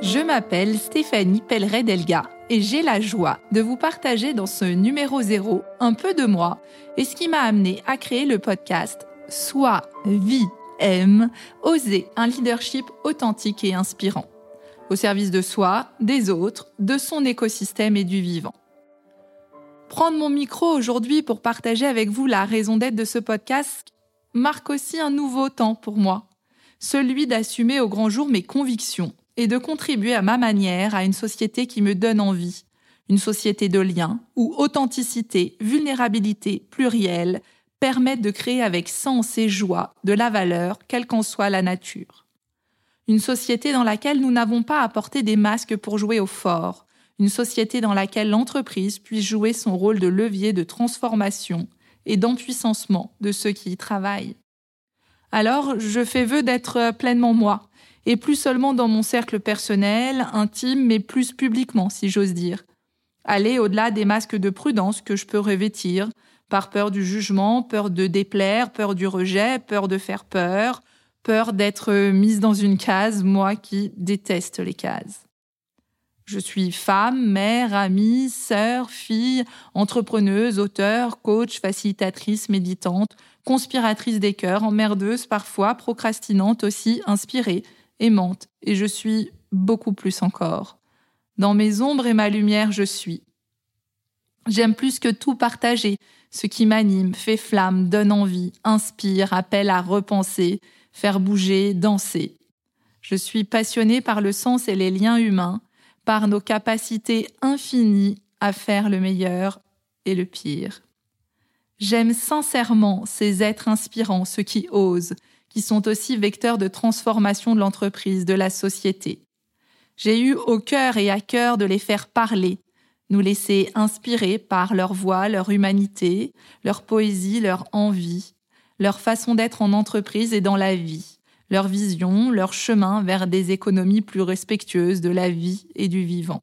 Je m'appelle Stéphanie Pelleret-Delga et j'ai la joie de vous partager dans ce numéro zéro un peu de moi et ce qui m'a amené à créer le podcast Soit Vie M, Oser un leadership authentique et inspirant, au service de soi, des autres, de son écosystème et du vivant. Prendre mon micro aujourd'hui pour partager avec vous la raison d'être de ce podcast marque aussi un nouveau temps pour moi, celui d'assumer au grand jour mes convictions et de contribuer à ma manière à une société qui me donne envie, une société de liens où authenticité, vulnérabilité, pluriel permettent de créer avec sens et joie de la valeur, quelle qu'en soit la nature. Une société dans laquelle nous n'avons pas à porter des masques pour jouer au fort, une société dans laquelle l'entreprise puisse jouer son rôle de levier de transformation et d'empuissancement de ceux qui y travaillent. Alors, je fais vœu d'être pleinement moi, et plus seulement dans mon cercle personnel, intime, mais plus publiquement, si j'ose dire. Aller au-delà des masques de prudence que je peux revêtir, par peur du jugement, peur de déplaire, peur du rejet, peur de faire peur, peur d'être mise dans une case, moi qui déteste les cases. Je suis femme, mère, amie, sœur, fille, entrepreneuse, auteur, coach, facilitatrice, méditante, conspiratrice des cœurs, emmerdeuse parfois, procrastinante aussi, inspirée, aimante, et je suis beaucoup plus encore. Dans mes ombres et ma lumière, je suis. J'aime plus que tout partager, ce qui m'anime, fait flamme, donne envie, inspire, appelle à repenser, faire bouger, danser. Je suis passionnée par le sens et les liens humains, par nos capacités infinies à faire le meilleur et le pire. J'aime sincèrement ces êtres inspirants, ceux qui osent, qui sont aussi vecteurs de transformation de l'entreprise, de la société. J'ai eu au cœur et à cœur de les faire parler, nous laisser inspirer par leur voix, leur humanité, leur poésie, leur envie, leur façon d'être en entreprise et dans la vie, leur vision, leur chemin vers des économies plus respectueuses de la vie et du vivant.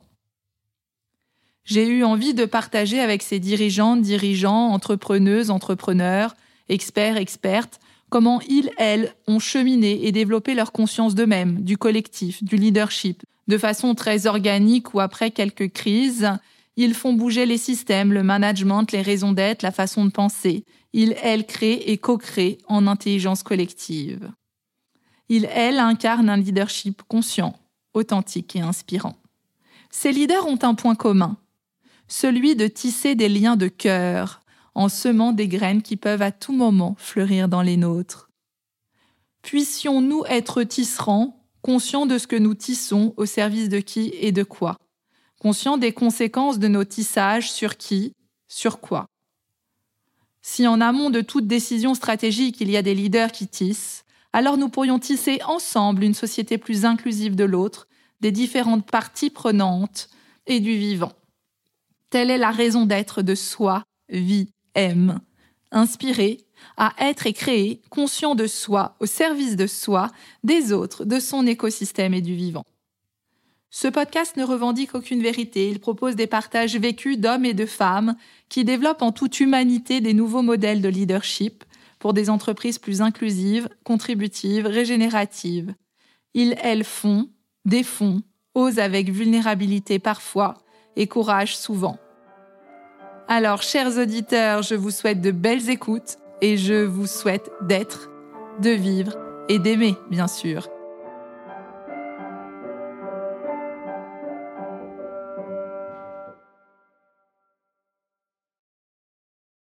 J'ai eu envie de partager avec ces dirigeants, dirigeants, entrepreneuses, entrepreneurs, experts, expertes, comment ils, elles, ont cheminé et développé leur conscience d'eux-mêmes, du collectif, du leadership, de façon très organique ou après quelques crises. Ils font bouger les systèmes, le management, les raisons d'être, la façon de penser. Ils, elles, créent et co-créent en intelligence collective. Ils, elles, incarnent un leadership conscient, authentique et inspirant. Ces leaders ont un point commun, celui de tisser des liens de cœur, en semant des graines qui peuvent à tout moment fleurir dans les nôtres. Puissions-nous être tisserands, conscients de ce que nous tissons au service de qui et de quoi, conscients des conséquences de nos tissages sur qui, sur quoi? Si en amont de toute décision stratégique il y a des leaders qui tissent, alors nous pourrions tisser ensemble une société plus inclusive de l'autre, des différentes parties prenantes et du vivant. Telle est la raison d'être de soi, vie, aime, inspiré à être et créer, conscient de soi, au service de soi, des autres, de son écosystème et du vivant. Ce podcast ne revendique aucune vérité, il propose des partages vécus d'hommes et de femmes qui développent en toute humanité des nouveaux modèles de leadership pour des entreprises plus inclusives, contributives, régénératives. Ils, elles font, défont, osent avec vulnérabilité parfois et courage souvent. Alors, chers auditeurs, je vous souhaite de belles écoutes et je vous souhaite d'être, de vivre et d'aimer, bien sûr.